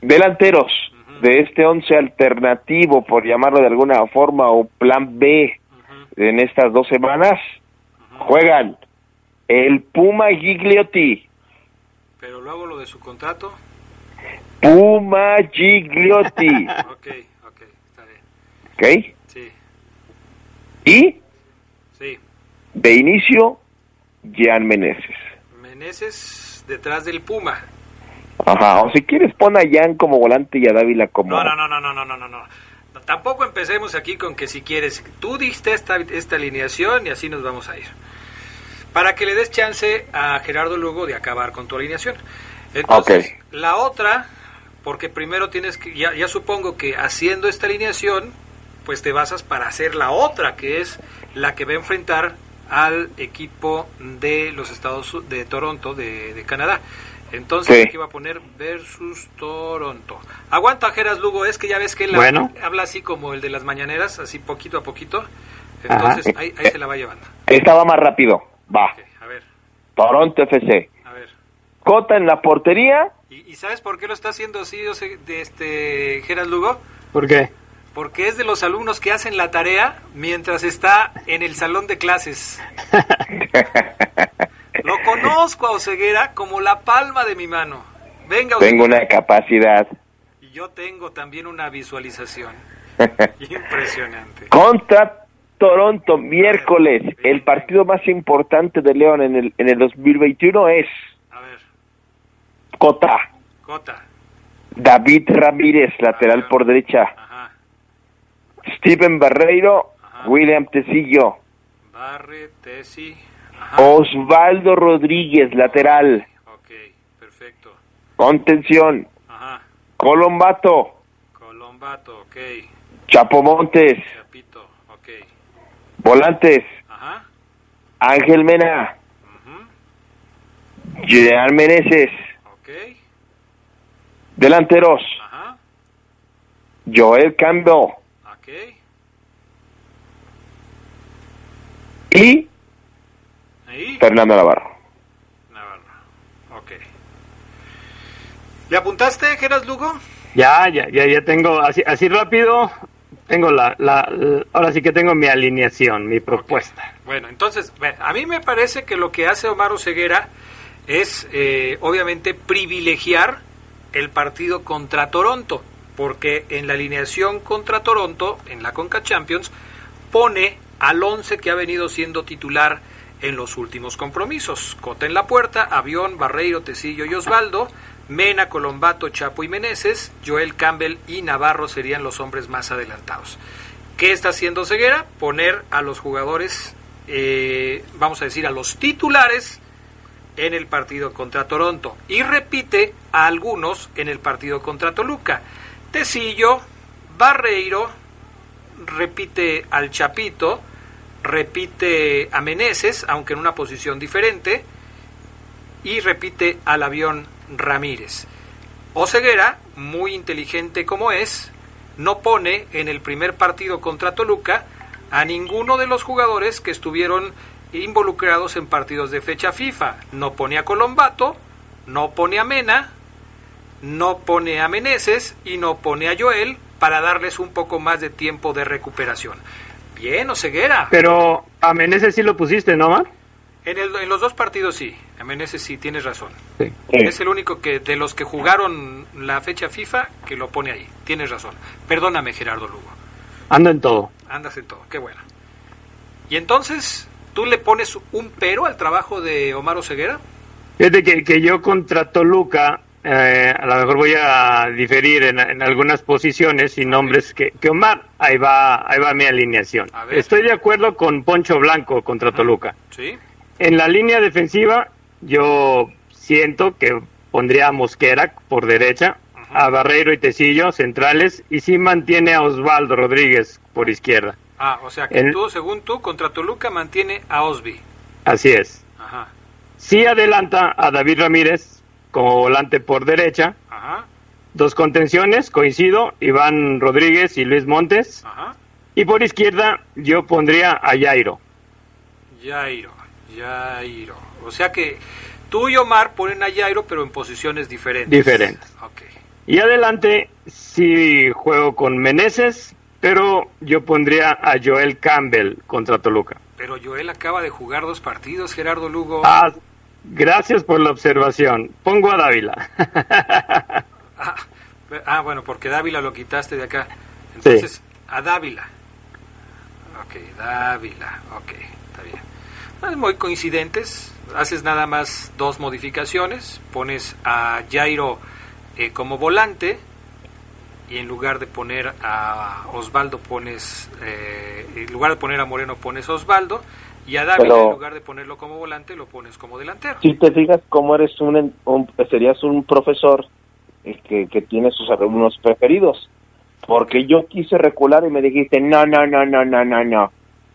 Delanteros. De este once alternativo, por llamarlo de alguna forma, o plan B en estas dos semanas, juegan el Puma Gigliotti. Pero luego lo de su contrato. Puma Gigliotti. ok, ok, está bien. ¿Ok? Sí. Y Sí. de inicio, Jean Meneses. Meneses detrás del Puma. Ajá, o si quieres pon a Jan como volante y a Dávila como... No, no, no, no, no, no, no, no. Tampoco empecemos aquí con que si quieres, tú diste esta, esta alineación y así nos vamos a ir. Para que le des chance a Gerardo Lugo de acabar con tu alineación. Entonces, okay. la otra, porque primero tienes que, ya, ya supongo que haciendo esta alineación, pues te basas para hacer la otra, que es la que va a enfrentar al equipo de los Estados de Toronto, de Canadá. Entonces aquí va a poner versus Toronto. Aguanta, Geras Lugo, es que ya ves que él habla así como el de las mañaneras, así poquito a poquito. Entonces ahí, ahí, se la va llevando. Estaba más rápido, va. a ver. Toronto FC. A ver. Cota en la portería. ¿Y, sabes por qué lo está haciendo así de este Geras Lugo? ¿Por qué? Porque es de los alumnos que hacen la tarea mientras está en el salón de clases. Lo conozco a Oseguera como la palma de mi mano. Venga, Tengo una capacidad. Y yo tengo también una visualización. Impresionante. Contra Toronto, miércoles. el partido más importante de León en el, en el 2021 es. A ver. Cota. Cota. David Ramírez, lateral por derecha. Ajá. Steven Barreiro, William Tecillo. Barre, Tesi. Osvaldo Rodríguez, lateral. Ok, perfecto. Contención. Ajá. Colombato. Colombato, ok. Chapo Montes. Chapito, ok. Volantes. Ajá. Ángel Mena. Julián Meneses. Ok. Delanteros. Ajá. Joel Campbell. Ok. Y Fernando Navarro. Navarro, ok. ¿Le apuntaste, Geras Lugo? Ya, ya, ya, ya tengo, así, así rápido, tengo la, la, ahora sí que tengo mi alineación, mi propuesta. Bueno, entonces, a mí me parece que lo que hace Omar Ceguera es, eh, obviamente, privilegiar el partido contra Toronto, porque en la alineación contra Toronto, en la Conca Champions, pone al 11 que ha venido siendo titular en los últimos compromisos. Cota en la puerta, Avión, Barreiro, Tecillo y Osvaldo, Mena, Colombato, Chapo y Meneses, Joel Campbell y Navarro serían los hombres más adelantados. ¿Qué está haciendo Ceguera? Poner a los jugadores, eh, vamos a decir, a los titulares en el partido contra Toronto y repite a algunos en el partido contra Toluca. Tecillo, Barreiro, repite al Chapito, repite a Meneses, aunque en una posición diferente, y repite al avión Ramírez. Oseguera, muy inteligente como es, no pone en el primer partido contra Toluca a ninguno de los jugadores que estuvieron involucrados en partidos de fecha FIFA. No pone a Colombato, no pone a Mena, no pone a Meneses y no pone a Joel para darles un poco más de tiempo de recuperación. Bien, Oseguera. Pero a Meneses sí lo pusiste, ¿no, Mar? En, el, en los dos partidos sí, a Meneses sí, tienes razón. Es el único que de los que jugaron la fecha FIFA que lo pone ahí. Tienes razón. Perdóname, Gerardo Lugo. Ando en todo. Andas en todo, qué bueno. Y entonces, ¿tú le pones un pero al trabajo de Omar Oseguera? Fíjate que, que yo contra Toluca eh, a lo mejor voy a diferir en, algunas posiciones y nombres que, Omar, ahí va, ahí va mi alineación. Estoy de acuerdo con Poncho Blanco contra Toluca. ¿Sí? En la línea defensiva, yo siento que pondría a Mosquera por derecha, a Barreiro y Tecillo centrales, y sí mantiene a Osvaldo Rodríguez por izquierda. Ah, o sea que tú, según tú, contra Toluca mantiene a Osby. Así es. Ajá. Sí adelanta a David Ramírez como volante por derecha. Dos contenciones, coincido, Iván Rodríguez y Luis Montes. Y por izquierda yo pondría a Jairo. Jairo, Jairo. O sea que tú y Omar ponen a Jairo, pero en posiciones diferentes. Diferentes. Y adelante sí juego con Meneses, pero yo pondría a Joel Campbell contra Toluca. Pero Joel acaba de jugar dos partidos, Gerardo Lugo. Ah, Gracias por la observación. Pongo a Dávila. Ah, ah, bueno, porque Dávila lo quitaste de acá. Entonces, a Dávila. Ok, Dávila. Ok, está bien. Muy coincidentes. Haces nada más dos modificaciones. Pones a Jairo eh, como volante. Y en lugar de poner a Osvaldo pones... Eh, en lugar de poner a Moreno pones a Osvaldo Y a Dávila, en lugar de ponerlo como volante, lo pones como delantero. Si te fijas cómo eres un, serías un profesor eh, que, que tiene sus alumnos preferidos. Porque yo quise recular y me dijiste, no, no, no, no, no, no, no.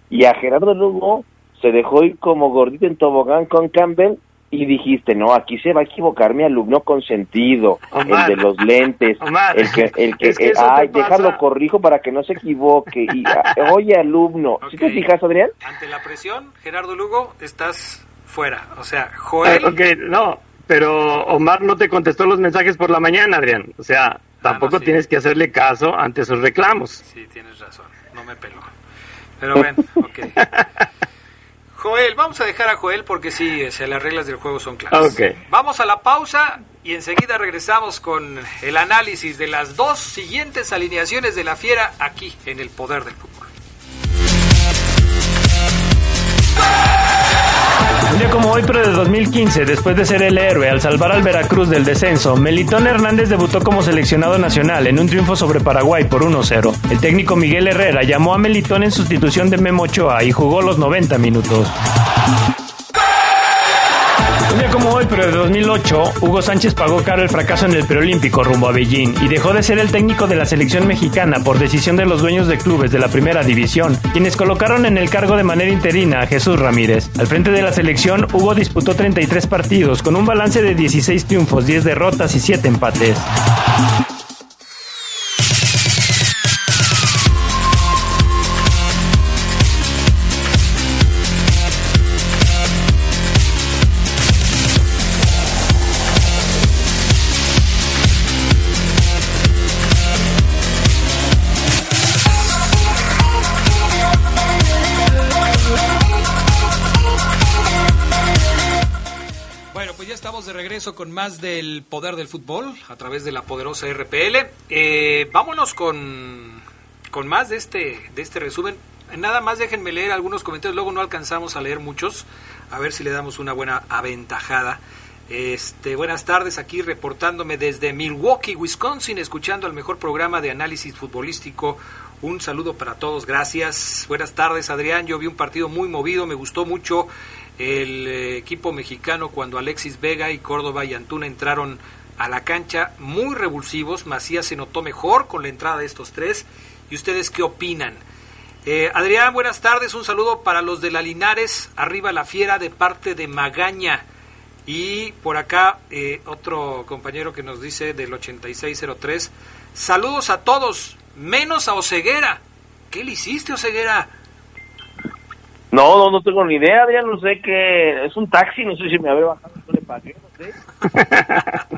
Y a Gerardo Lugo se dejó ir como gordito en tobogán con Campbell y dijiste, no, aquí se va a equivocar mi alumno consentido, el de los lentes, el que, el que, eh, ay, déjalo corrijo para que no se equivoque. Y, ah, oye, alumno, ¿sí te fijas, Adrián? Ante la presión, Gerardo Lugo, estás fuera. O sea, Joel... ok, no, pero Omar no te contestó los mensajes por la mañana, Adrián. O sea, ah, tampoco tienes que hacerle caso ante sus reclamos. Sí, tienes razón, no me peló. Pero bueno, ok. Joel, vamos a dejar a Joel porque sí, las reglas del juego son claras. Vamos a la pausa y enseguida regresamos con el análisis de las dos siguientes alineaciones de la Fiera aquí en el Poder del Fútbol. Un día como hoy, pero de 2015, después de ser el héroe al salvar al Veracruz del descenso, Melitón Hernández debutó como seleccionado nacional en un triunfo sobre Paraguay por 1-0. El técnico Miguel Herrera llamó a Melitón en sustitución de Memo Ochoa y jugó los 90 minutos. Pero de 2008, Hugo Sánchez pagó caro el fracaso en el preolímpico rumbo a Beijing y dejó de ser el técnico de la selección mexicana por decisión de los dueños de clubes de la primera división, quienes colocaron en el cargo de manera interina a Jesús Ramírez. Al frente de la selección, Hugo disputó 33 partidos con un balance de 16 triunfos, 10 derrotas y 7 empates. Con más del poder del fútbol a través de la poderosa RPL. Eh, vámonos con, con más de este, de este resumen. Nada más déjenme leer algunos comentarios, luego no alcanzamos a leer muchos, a ver si le damos una buena aventajada. Este, buenas tardes, aquí reportándome desde Milwaukee, Wisconsin, escuchando el mejor programa de análisis futbolístico. Un saludo para todos, gracias. Buenas tardes, Adrián. Yo vi un partido muy movido, me gustó mucho el eh, equipo mexicano cuando Alexis Vega y Córdoba y Antuna entraron a la cancha muy revulsivos. Macías se notó mejor con la entrada de estos tres. ¿Y ustedes qué opinan? Eh, Adrián, buenas tardes. Un saludo para los de la Linares. Arriba la fiera de parte de Magaña. Y por acá eh, otro compañero que nos dice del 8603. Saludos a todos, menos a Oceguera. ¿Qué le hiciste, Oceguera? No, no, no tengo ni idea, Adrián, no sé qué, es un taxi, no sé si me había bajado, no le pagué, no sé.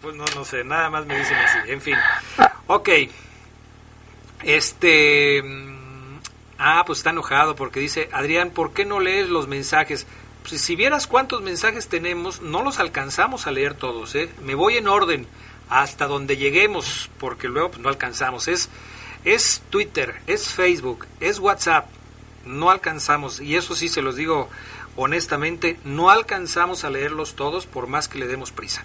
pues no, no sé, nada más me dicen así, en fin. Ok, este... Mm, ah, pues está enojado porque dice, Adrián, ¿por qué no lees los mensajes? Pues si vieras cuántos mensajes tenemos, no los alcanzamos a leer todos, ¿eh? Me voy en orden hasta donde lleguemos, porque luego pues, no alcanzamos. Es, es Twitter, es Facebook, es WhatsApp, no alcanzamos, y eso sí se los digo honestamente, no alcanzamos a leerlos todos por más que le demos prisa.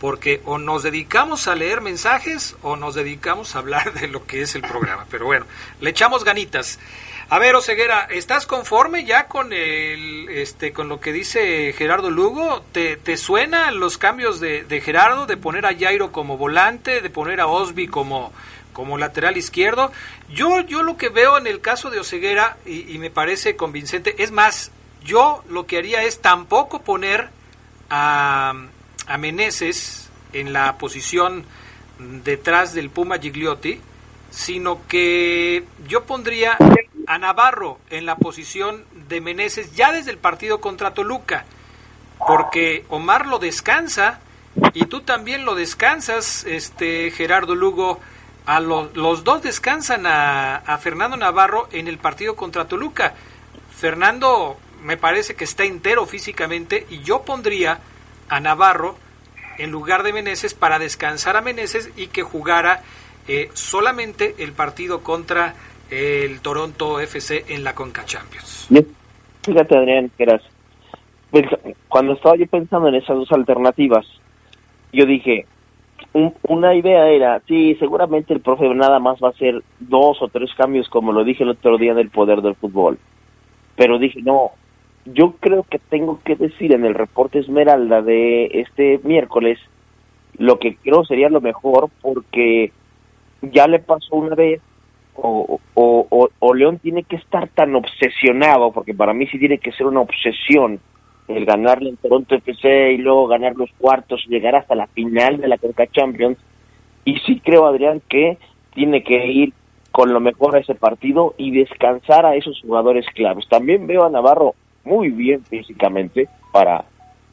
Porque o nos dedicamos a leer mensajes o nos dedicamos a hablar de lo que es el programa. Pero bueno, le echamos ganitas. A ver, Oseguera, ¿estás conforme ya con el, este, con lo que dice Gerardo Lugo? ¿Te, te suenan los cambios de, de Gerardo, de poner a Jairo como volante, de poner a Osby como, como lateral izquierdo. Yo, yo lo que veo en el caso de Oseguera, y, me parece convincente, es más, yo lo que haría es tampoco poner a, a Meneses en la posición detrás del Puma Gigliotti, sino que yo pondría a Navarro en la posición de Meneses ya desde el partido contra Toluca, porque Omar lo descansa y tú también lo descansas, este Gerardo Lugo, a los dos descansan a, Fernando Navarro en el partido contra Toluca. Fernando me parece que está entero físicamente y yo pondría a Navarro en lugar de Meneses para descansar a Meneses y que jugara eh, solamente el partido contra el Toronto FC en la Conca Champions. Adrián, que eras, cuando estaba yo pensando en esas dos alternativas, yo dije, una idea era, sí, seguramente el profe nada más va a hacer dos o tres cambios, como lo dije el otro día del poder del fútbol. Pero dije, no, yo creo que tengo que decir en el reporte Esmeralda de este miércoles lo que creo sería lo mejor porque ya le pasó una vez o, o, o, León tiene que estar tan obsesionado, porque para mí sí tiene que ser una obsesión el ganarle en Toronto FC y luego ganar los cuartos y llegar hasta la final de la Coca Champions. Y sí creo, Adrián, que tiene que ir con lo mejor a ese partido y descansar a esos jugadores claves. También veo a Navarro muy bien físicamente para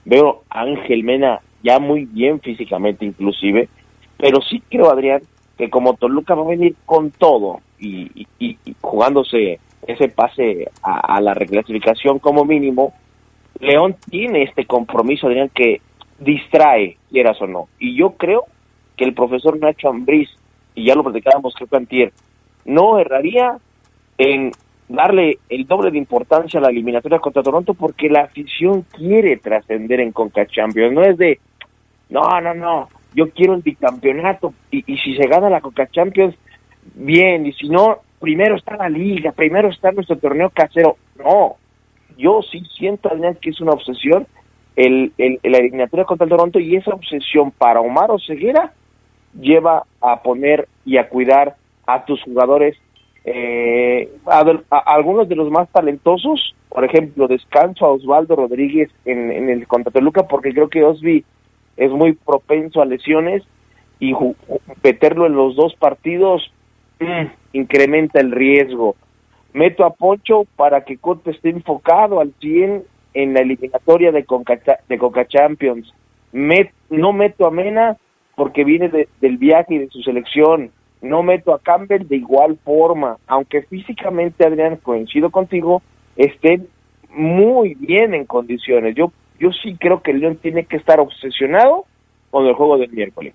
veo a Ángel Mena ya muy bien físicamente inclusive, pero sí creo Adrián que como Toluca va a venir con todo y, jugándose ese pase a, la reclasificación como mínimo, León tiene este compromiso Adrián que distrae, quieras o no. Y yo creo que el profesor Nacho Ambriz, y ya lo platicábamos creo que no erraría en darle el doble de importancia a la eliminatoria contra Toronto porque la afición quiere trascender en Conca Champions. No es de, no, no, no, yo quiero el bicampeonato y, y si se gana la Coca Champions, bien, y si no, primero está la liga, primero está nuestro torneo casero. No, yo sí siento, que es una obsesión el, el, la eliminatoria contra el Toronto y esa obsesión para Omar Oseguera lleva a poner y a cuidar a tus jugadores eh, a, algunos de los más talentosos, por ejemplo, descanso a Osvaldo Rodríguez en, en el contra Toluca porque creo que Osby es muy propenso a lesiones y meterlo en los dos partidos mm, incrementa el riesgo. Meto a Poncho para que Cote esté enfocado al 100 en la eliminatoria de Coca, de Coca Champions. no meto a Mena porque viene del viaje y de su selección no meto a Campbell de igual forma, aunque físicamente, Adrián, coincido contigo, estén muy bien en condiciones. Yo, yo sí creo que León tiene que estar obsesionado con el juego del miércoles.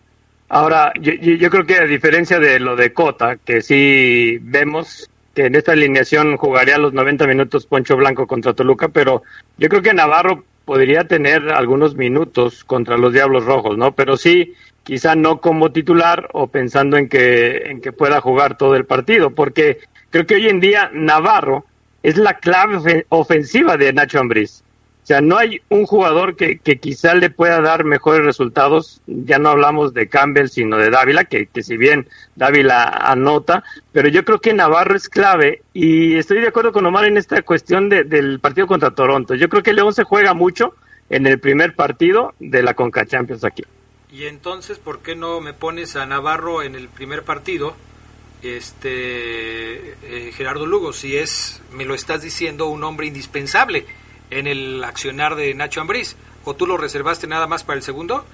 Ahora, yo, yo creo que a diferencia de lo de Cota, que sí vemos que en esta alineación jugaría los 90 minutos Poncho Blanco contra Toluca, pero yo creo que Navarro podría tener algunos minutos contra los Diablos Rojos, ¿no? Pero sí, quizá no como titular o pensando en que, en que pueda jugar todo el partido, porque creo que hoy en día Navarro es la clave ofensiva de Nacho Ambriz. O sea, no hay un jugador que, que quizá le pueda dar mejores resultados. Ya no hablamos de Campbell, sino de Dávila, que, que si bien Dávila anota, pero yo creo que Navarro es clave y estoy de acuerdo con Omar en esta cuestión de, del partido contra Toronto. Yo creo que León se juega mucho en el primer partido de la Conca Champions aquí. Y entonces, ¿por qué no me pones a Navarro en el primer partido? Este eh, Gerardo Lugo, si es, me lo estás diciendo, un hombre indispensable en el accionar de Nacho Ambriz, o tú lo reservaste nada más para el segundo?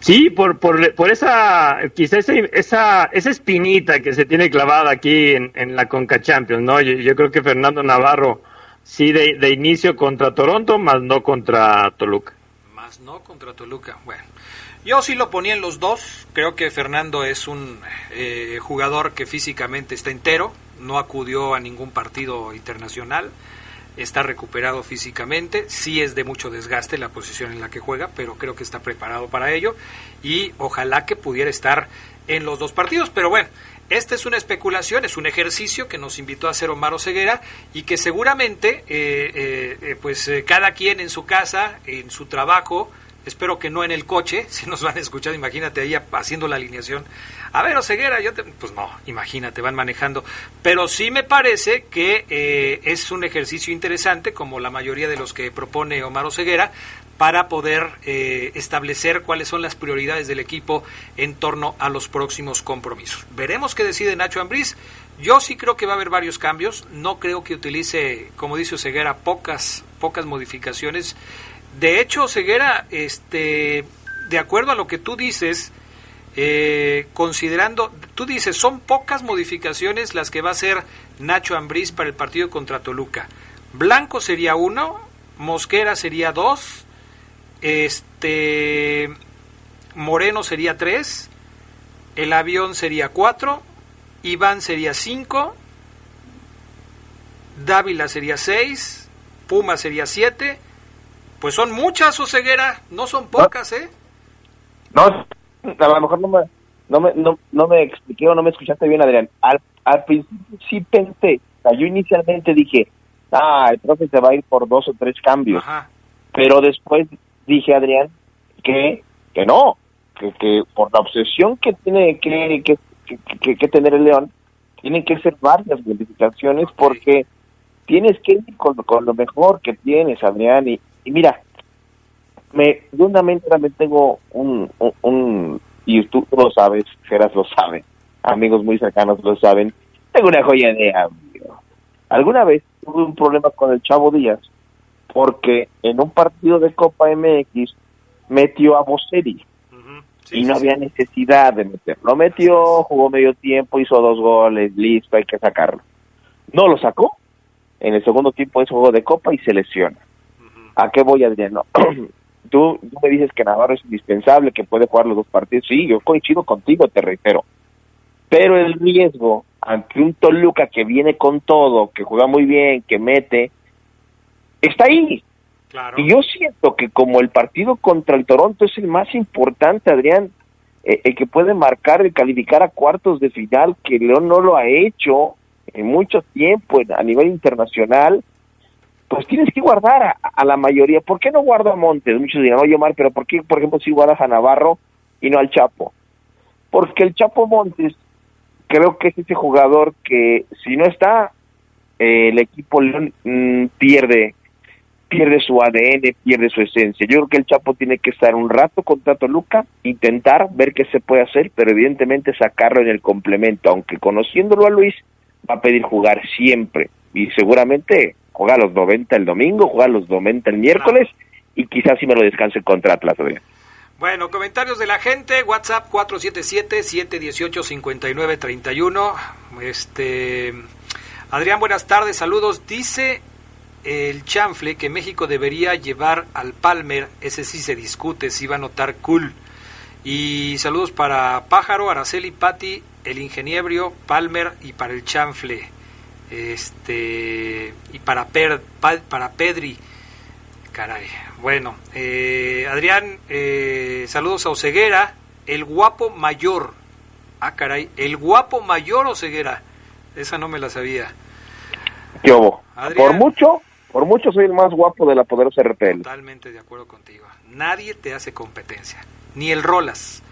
Sí, por, por, por esa, quizá esa, esa espinita que se tiene clavada aquí en, en la Conca Champions, ¿no? Yo, creo que Fernando Navarro sí de, de inicio contra Toronto, más no contra Toluca. Más no contra Toluca, bueno. Yo sí lo ponía en los dos. Creo que Fernando es un eh, jugador que físicamente está entero. No acudió a ningún partido internacional. Está recuperado físicamente. Sí es de mucho desgaste la posición en la que juega, pero creo que está preparado para ello. Y ojalá que pudiera estar en los dos partidos. Pero bueno, esta es una especulación, es un ejercicio que nos invitó a hacer Omar Ceguera y que seguramente eh, eh, pues cada quien en su casa, en su trabajo, espero que no en el coche, si nos van a escuchar, imagínate ahí haciendo la alineación. A ver, Oseguera, yo te... Pues no, imagínate, van manejando. Pero sí me parece que eh, es un ejercicio interesante, como la mayoría de los que propone Omar Oseguera, para poder eh, establecer cuáles son las prioridades del equipo en torno a los próximos compromisos. Veremos qué decide Nacho Ambriz. Yo sí creo que va a haber varios cambios. No creo que utilice, como dice Oseguera, pocas, pocas modificaciones. De hecho, Ceguera, este, de acuerdo a lo que tú dices, eh, considerando, tú dices, son pocas modificaciones las que va a hacer Nacho Ambriz para el partido contra Toluca. Blanco sería uno, Mosquera sería dos, este, Moreno sería tres, el avión sería cuatro, Iván sería cinco, Dávila sería seis, Puma sería siete, pues son muchas, o ceguera, no son pocas, ¿eh? No, a lo mejor no me, no me, no, no me expliqué o no me escuchaste bien, Adrián. Al, al principio sí pensé, o sea, yo inicialmente dije, ah, el profe se va a ir por dos o tres cambios. Pero después dije, Adrián, que, que no, que, que por la obsesión que tiene que, que, que, tener el León, tienen que ser varias modificaciones porque tienes que ir con, lo mejor que tienes, Adrián. Y, mira, me, yo también tengo un, un, y tú lo sabes, Geras lo sabe, amigos muy cercanos lo saben, tengo una joya de amigo. Alguna vez tuve un problema con el Chavo Díaz porque en un partido de Copa MX metió a Bosseri y no había necesidad de meterlo. metió, jugó medio tiempo, hizo dos goles, listo, hay que sacarlo. No lo sacó. En el segundo tiempo es juego de Copa y se lesiona. ¿A qué voy, Adrián? tú, tú me dices que Navarro es indispensable, que puede jugar los dos partidos. Sí, yo coincido contigo, te reitero. Pero el riesgo ante un Toluca que viene con todo, que juega muy bien, que mete, está ahí. Y yo siento que como el partido contra el Toronto es el más importante, Adrián, eh, el que puede marcar y calificar a cuartos de final, que León no lo ha hecho en mucho tiempo a nivel internacional, pues tienes que guardar a, la mayoría. ¿Por qué no guardo a Montes? Muchos dirán, oye Omar, pero ¿por qué, por ejemplo, si guardas a Navarro y no al Chapo? Porque el Chapo Montes creo que es ese jugador que si no está, eh, el equipo León mm, pierde pierde su ADN, pierde su esencia. Yo creo que el Chapo tiene que estar un rato contra Toluca, intentar ver qué se puede hacer, pero evidentemente sacarlo en el complemento, aunque conociéndolo a Luis, va a pedir jugar siempre y seguramente juega los 90 el domingo, juega los 90 el miércoles y quizás si me lo descanse contra Atlas. Bueno, comentarios de la gente, WhatsApp 477-718-5931. Este, Adrián, buenas tardes, saludos. Dice el chanfle que México debería llevar al Palmer, ese sí se discute, si va a notar cool. Y saludos para Pájaro, Araceli, Patti, el ingeniero, Palmer y para el chanfle. Este, y para, para Pedri. Caray. Bueno, eh, Adrián, eh, saludos a Oceguera, el guapo mayor. Ah, caray, el guapo mayor Oceguera. Esa no me la sabía. ¿Qué Por mucho, por mucho soy el más guapo de la poderosa RPL. Totalmente de acuerdo contigo. Nadie te hace competencia. Ni el Rolas.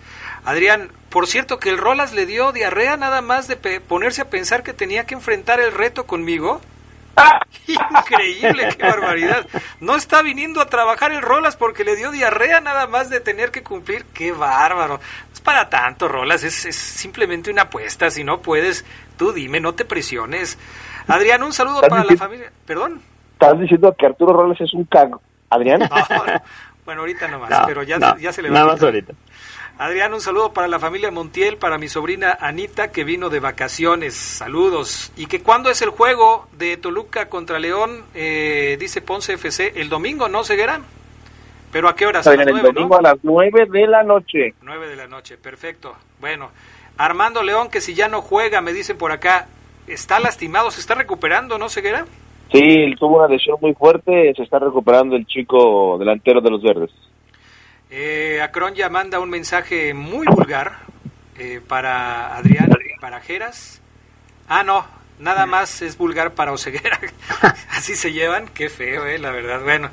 Adrián, por cierto que el Rolas le dio diarrea nada más de ponerse a pensar que tenía que enfrentar el reto conmigo. ¡Ah! Increíble, qué barbaridad. No está viniendo a trabajar el Rolas porque le dio diarrea nada más de tener que cumplir. Qué bárbaro. Es para tanto, Rolas, es, es simplemente una apuesta. Si no puedes, tú dime, no te presiones. Adrián, un saludo para la familia. Perdón. ¿Estás diciendo que Arturo Robles es un cago? Adrián. bueno, ahorita nomás, pero ya, ya se le va. Nada más ahorita. Adrián, un saludo para la familia Montiel, para mi sobrina Anita que vino de vacaciones. Saludos. ¿Y que cuándo es el juego de Toluca contra León? Eh, dice Ponce FC. El domingo, ¿no, Ceguera? ¿Pero a qué hora? el domingo a las nueve de la noche. Nueve de la noche, perfecto. Bueno, Armando León, que si ya no juega, me dicen por acá, está lastimado, se está recuperando, ¿no, Ceguera? Sí, tuvo una lesión muy fuerte, se está recuperando el chico delantero de los verdes. Eh, Acron ya manda un mensaje muy vulgar eh, para Adrián, para Jeras. Ah, no, nada más es vulgar para Oseguera. Así se llevan, qué feo, eh, la verdad. Bueno,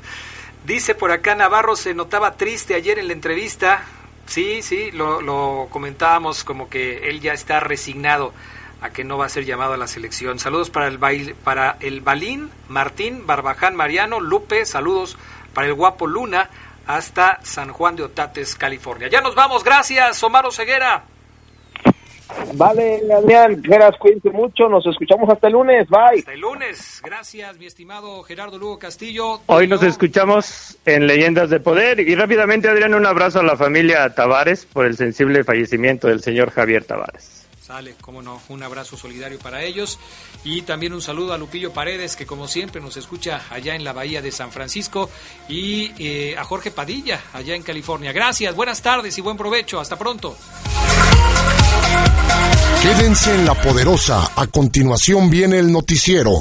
dice por acá Navarro se notaba triste ayer en la entrevista. Sí, sí, lo, lo comentábamos como que él ya está resignado a que no va a ser llamado a la selección. Saludos para el, bail, para el Balín, Martín, Barbaján, Mariano, Lupe, saludos para el guapo Luna hasta San Juan de Otates, California. Ya nos vamos, gracias, Omar Ceguera. Vale, Adrián, Geras, cuídense mucho, nos escuchamos hasta el lunes, bye. Hasta el lunes, gracias, mi estimado Gerardo Lugo Castillo. Hoy nos escuchamos en Leyendas de Poder y rápidamente, Adrián, un abrazo a la familia Tavares por el sensible fallecimiento del señor Javier Tavares. Sale, cómo no, un abrazo solidario para ellos y también un saludo a Lupillo Paredes que como siempre nos escucha allá en la bahía de San Francisco y eh, a Jorge Padilla allá en California. Gracias, buenas tardes y buen provecho, hasta pronto. Quédense en la poderosa, a continuación viene el noticiero.